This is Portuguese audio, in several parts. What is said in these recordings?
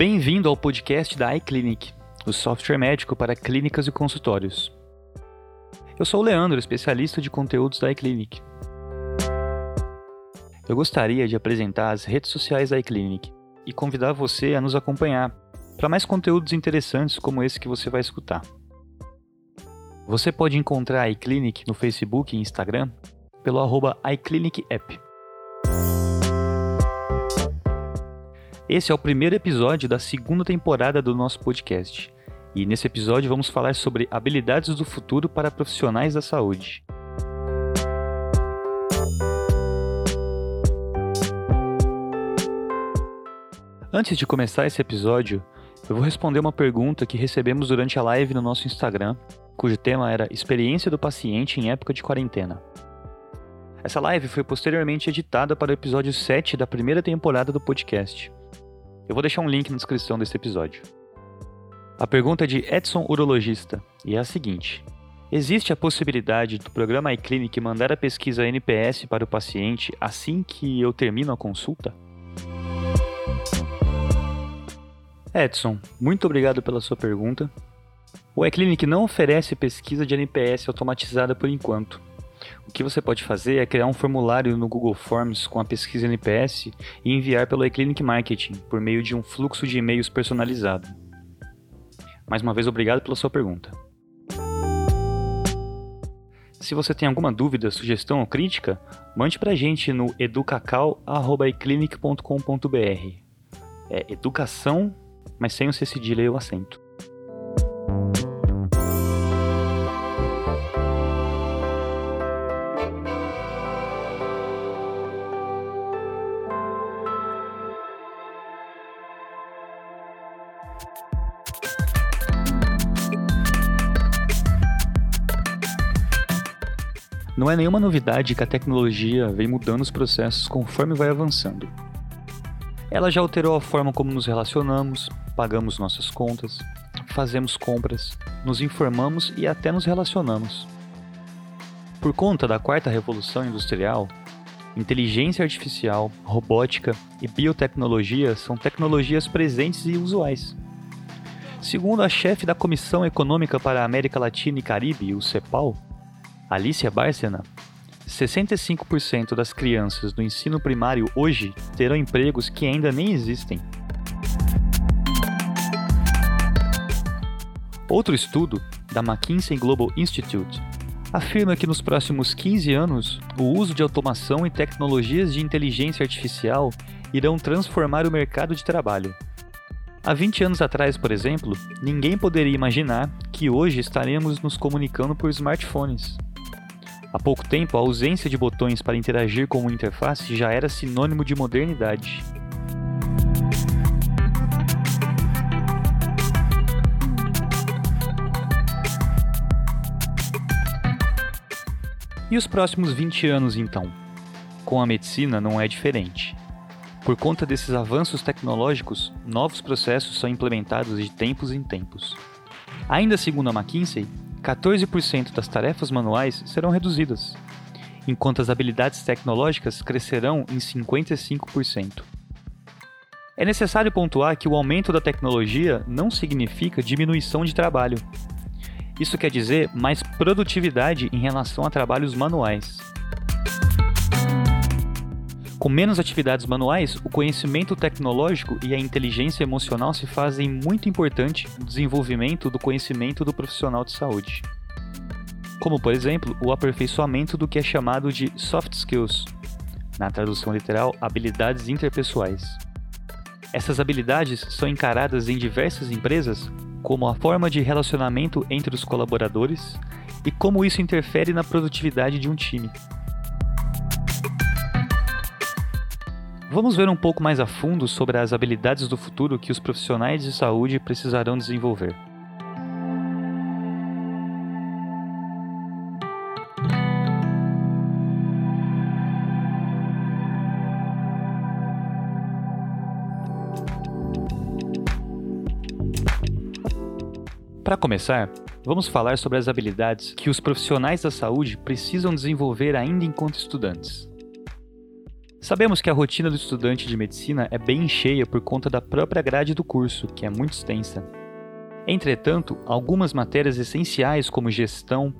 Bem-vindo ao podcast da iClinic, o software médico para clínicas e consultórios. Eu sou o Leandro, especialista de conteúdos da iClinic. Eu gostaria de apresentar as redes sociais da iClinic e convidar você a nos acompanhar para mais conteúdos interessantes como esse que você vai escutar. Você pode encontrar a iClinic no Facebook e Instagram pelo arroba iClinicApp. Esse é o primeiro episódio da segunda temporada do nosso podcast. E nesse episódio vamos falar sobre habilidades do futuro para profissionais da saúde. Antes de começar esse episódio, eu vou responder uma pergunta que recebemos durante a live no nosso Instagram, cujo tema era Experiência do paciente em época de quarentena. Essa live foi posteriormente editada para o episódio 7 da primeira temporada do podcast. Eu vou deixar um link na descrição desse episódio. A pergunta é de Edson Urologista e é a seguinte: Existe a possibilidade do programa iClinic mandar a pesquisa NPS para o paciente assim que eu termino a consulta? Edson, muito obrigado pela sua pergunta. O iClinic não oferece pesquisa de NPS automatizada por enquanto. O que você pode fazer é criar um formulário no Google Forms com a pesquisa NPS e enviar pelo iClinic Marketing por meio de um fluxo de e-mails personalizado. Mais uma vez, obrigado pela sua pergunta. Se você tem alguma dúvida, sugestão ou crítica, mande para a gente no educacau.eclinic.com.br. É educação, mas sem o C cedilha e o acento. Não é nenhuma novidade que a tecnologia vem mudando os processos conforme vai avançando. Ela já alterou a forma como nos relacionamos, pagamos nossas contas, fazemos compras, nos informamos e até nos relacionamos. Por conta da quarta revolução industrial, inteligência artificial, robótica e biotecnologia são tecnologias presentes e usuais. Segundo a chefe da Comissão Econômica para a América Latina e Caribe, o CEPAL, Alicia Bárcena, 65% das crianças do ensino primário hoje terão empregos que ainda nem existem. Outro estudo, da McKinsey Global Institute, afirma que nos próximos 15 anos, o uso de automação e tecnologias de inteligência artificial irão transformar o mercado de trabalho. Há 20 anos atrás, por exemplo, ninguém poderia imaginar que hoje estaremos nos comunicando por smartphones. Há pouco tempo, a ausência de botões para interagir com uma interface já era sinônimo de modernidade. E os próximos 20 anos, então? Com a medicina não é diferente. Por conta desses avanços tecnológicos, novos processos são implementados de tempos em tempos. Ainda segundo a McKinsey, 14% das tarefas manuais serão reduzidas, enquanto as habilidades tecnológicas crescerão em 55%. É necessário pontuar que o aumento da tecnologia não significa diminuição de trabalho. Isso quer dizer mais produtividade em relação a trabalhos manuais. Com menos atividades manuais, o conhecimento tecnológico e a inteligência emocional se fazem muito importante no desenvolvimento do conhecimento do profissional de saúde. Como, por exemplo, o aperfeiçoamento do que é chamado de soft skills, na tradução literal, habilidades interpessoais. Essas habilidades são encaradas em diversas empresas como a forma de relacionamento entre os colaboradores e como isso interfere na produtividade de um time. Vamos ver um pouco mais a fundo sobre as habilidades do futuro que os profissionais de saúde precisarão desenvolver. Para começar, vamos falar sobre as habilidades que os profissionais da saúde precisam desenvolver ainda enquanto estudantes. Sabemos que a rotina do estudante de medicina é bem cheia por conta da própria grade do curso, que é muito extensa. Entretanto, algumas matérias essenciais como gestão,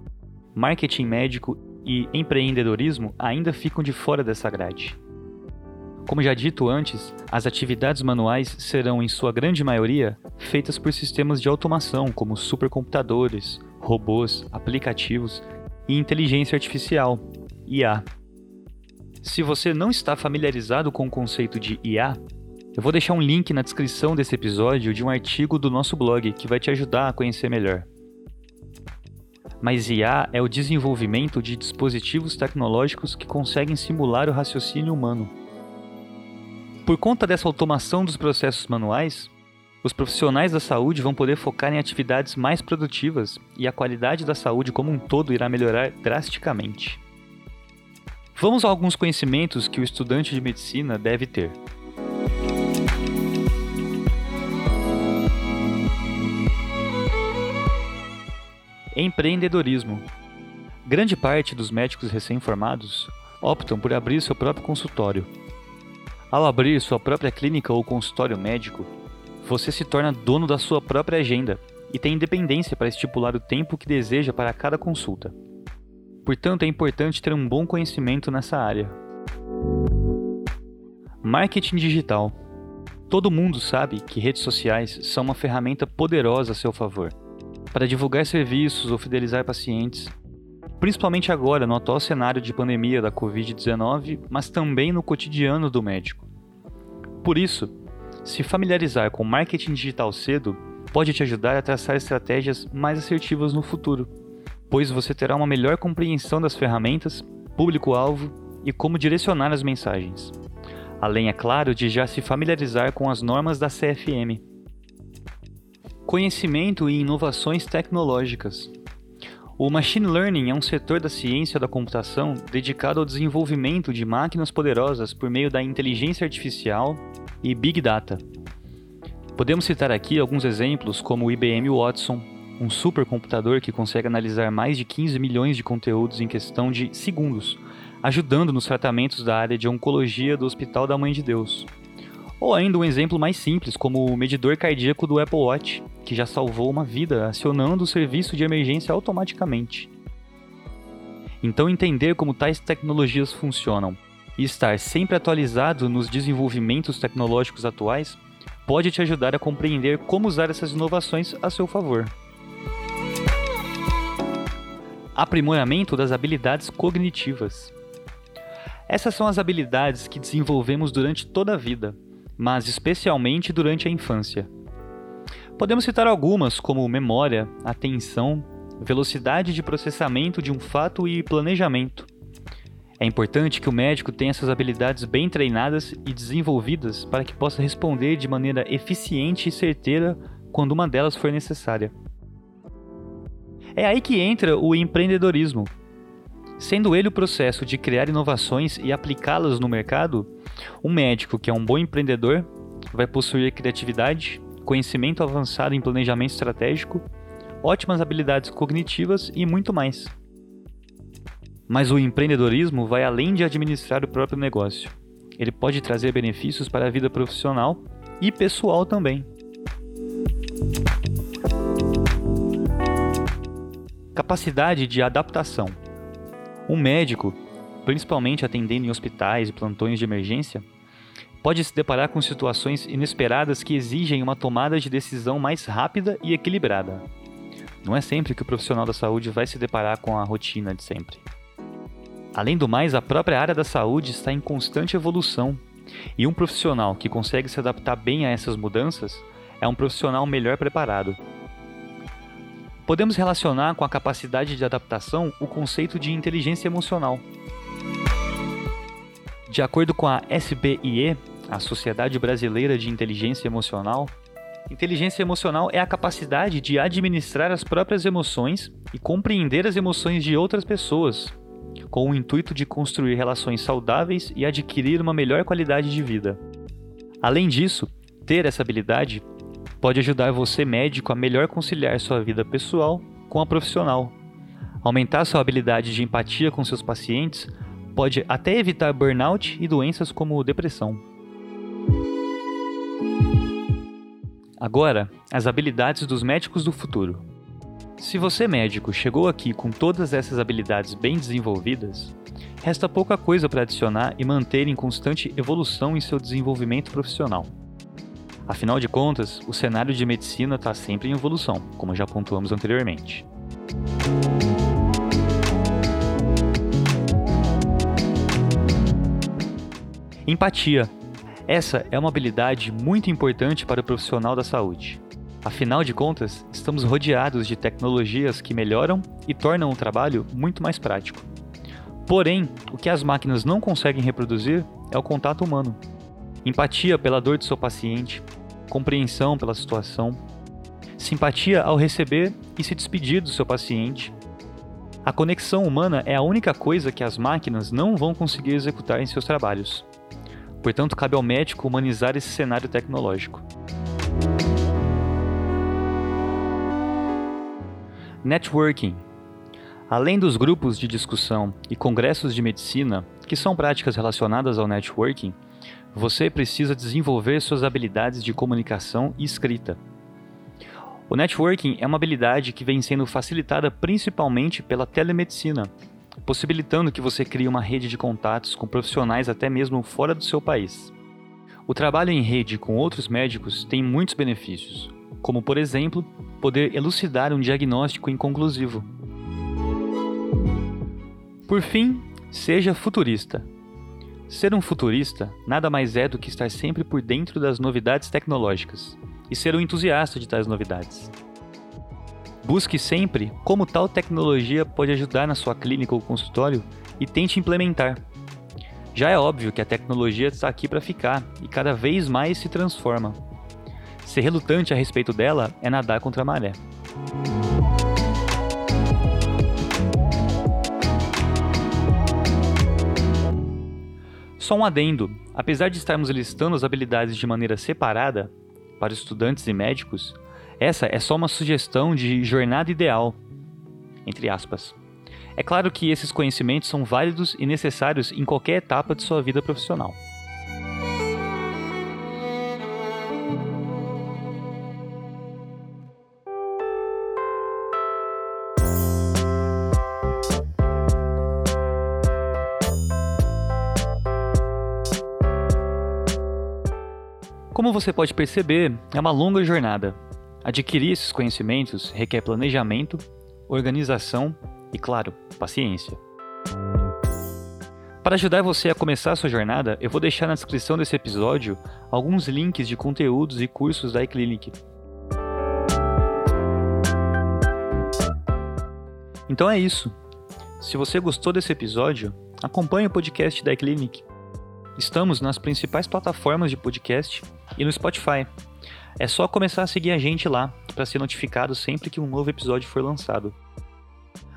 marketing médico e empreendedorismo ainda ficam de fora dessa grade. Como já dito antes, as atividades manuais serão, em sua grande maioria, feitas por sistemas de automação como supercomputadores, robôs, aplicativos e inteligência artificial, IA. Se você não está familiarizado com o conceito de IA, eu vou deixar um link na descrição desse episódio de um artigo do nosso blog que vai te ajudar a conhecer melhor. Mas IA é o desenvolvimento de dispositivos tecnológicos que conseguem simular o raciocínio humano. Por conta dessa automação dos processos manuais, os profissionais da saúde vão poder focar em atividades mais produtivas e a qualidade da saúde como um todo irá melhorar drasticamente. Vamos a alguns conhecimentos que o estudante de medicina deve ter. Empreendedorismo. Grande parte dos médicos recém-formados optam por abrir seu próprio consultório. Ao abrir sua própria clínica ou consultório médico, você se torna dono da sua própria agenda e tem independência para estipular o tempo que deseja para cada consulta. Portanto, é importante ter um bom conhecimento nessa área. Marketing digital. Todo mundo sabe que redes sociais são uma ferramenta poderosa a seu favor para divulgar serviços ou fidelizar pacientes, principalmente agora no atual cenário de pandemia da Covid-19, mas também no cotidiano do médico. Por isso, se familiarizar com marketing digital cedo pode te ajudar a traçar estratégias mais assertivas no futuro pois você terá uma melhor compreensão das ferramentas, público-alvo e como direcionar as mensagens. Além, é claro, de já se familiarizar com as normas da CFM. Conhecimento e inovações tecnológicas. O machine learning é um setor da ciência da computação dedicado ao desenvolvimento de máquinas poderosas por meio da inteligência artificial e big data. Podemos citar aqui alguns exemplos como o IBM Watson, um supercomputador que consegue analisar mais de 15 milhões de conteúdos em questão de segundos, ajudando nos tratamentos da área de oncologia do Hospital da Mãe de Deus. Ou ainda um exemplo mais simples, como o medidor cardíaco do Apple Watch, que já salvou uma vida acionando o serviço de emergência automaticamente. Então, entender como tais tecnologias funcionam e estar sempre atualizado nos desenvolvimentos tecnológicos atuais pode te ajudar a compreender como usar essas inovações a seu favor aprimoramento das habilidades cognitivas. Essas são as habilidades que desenvolvemos durante toda a vida, mas especialmente durante a infância. Podemos citar algumas, como memória, atenção, velocidade de processamento de um fato e planejamento. É importante que o médico tenha essas habilidades bem treinadas e desenvolvidas para que possa responder de maneira eficiente e certeira quando uma delas for necessária. É aí que entra o empreendedorismo. Sendo ele o processo de criar inovações e aplicá-las no mercado, um médico que é um bom empreendedor vai possuir criatividade, conhecimento avançado em planejamento estratégico, ótimas habilidades cognitivas e muito mais. Mas o empreendedorismo vai além de administrar o próprio negócio. Ele pode trazer benefícios para a vida profissional e pessoal também. Capacidade de adaptação. Um médico, principalmente atendendo em hospitais e plantões de emergência, pode se deparar com situações inesperadas que exigem uma tomada de decisão mais rápida e equilibrada. Não é sempre que o profissional da saúde vai se deparar com a rotina de sempre. Além do mais, a própria área da saúde está em constante evolução, e um profissional que consegue se adaptar bem a essas mudanças é um profissional melhor preparado, podemos relacionar com a capacidade de adaptação o conceito de inteligência emocional. De acordo com a SBIE, a Sociedade Brasileira de Inteligência Emocional, inteligência emocional é a capacidade de administrar as próprias emoções e compreender as emoções de outras pessoas, com o intuito de construir relações saudáveis e adquirir uma melhor qualidade de vida. Além disso, ter essa habilidade pode ajudar você, médico, a melhor conciliar sua vida pessoal com a profissional. Aumentar sua habilidade de empatia com seus pacientes pode até evitar burnout e doenças como depressão. Agora, as habilidades dos médicos do futuro. Se você, médico, chegou aqui com todas essas habilidades bem desenvolvidas, resta pouca coisa para adicionar e manter em constante evolução em seu desenvolvimento profissional. Afinal de contas, o cenário de medicina está sempre em evolução, como já pontuamos anteriormente. Empatia. Essa é uma habilidade muito importante para o profissional da saúde. Afinal de contas, estamos rodeados de tecnologias que melhoram e tornam o trabalho muito mais prático. Porém, o que as máquinas não conseguem reproduzir é o contato humano. Empatia pela dor do seu paciente, compreensão pela situação, simpatia ao receber e se despedir do seu paciente. A conexão humana é a única coisa que as máquinas não vão conseguir executar em seus trabalhos. Portanto, cabe ao médico humanizar esse cenário tecnológico. Networking. Além dos grupos de discussão e congressos de medicina, que são práticas relacionadas ao networking, você precisa desenvolver suas habilidades de comunicação e escrita. O networking é uma habilidade que vem sendo facilitada principalmente pela telemedicina, possibilitando que você crie uma rede de contatos com profissionais até mesmo fora do seu país. O trabalho em rede com outros médicos tem muitos benefícios, como por exemplo, poder elucidar um diagnóstico inconclusivo. Por fim, seja futurista. Ser um futurista nada mais é do que estar sempre por dentro das novidades tecnológicas e ser um entusiasta de tais novidades. Busque sempre como tal tecnologia pode ajudar na sua clínica ou consultório e tente implementar. Já é óbvio que a tecnologia está aqui para ficar e cada vez mais se transforma. Ser relutante a respeito dela é nadar contra a maré. Só um adendo: apesar de estarmos listando as habilidades de maneira separada, para estudantes e médicos, essa é só uma sugestão de jornada ideal, entre aspas. É claro que esses conhecimentos são válidos e necessários em qualquer etapa de sua vida profissional. Você pode perceber, é uma longa jornada, Adquirir esses conhecimentos requer planejamento, organização e, claro, paciência. Para ajudar você a começar a sua jornada, eu vou deixar na descrição desse episódio alguns links de conteúdos e cursos da iClinic. Então é isso. Se você gostou desse episódio, acompanhe o podcast da iClinic. Estamos nas principais plataformas de podcast e no Spotify. É só começar a seguir a gente lá para ser notificado sempre que um novo episódio for lançado.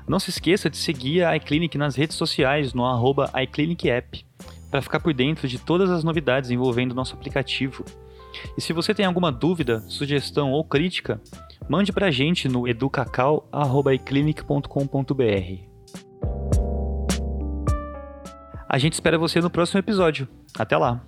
Não se esqueça de seguir a iClinic nas redes sociais no arroba iClinicApp para ficar por dentro de todas as novidades envolvendo nosso aplicativo. E se você tem alguma dúvida, sugestão ou crítica, mande para a gente no educacau.iclinic.com.br. A gente espera você no próximo episódio. Até lá!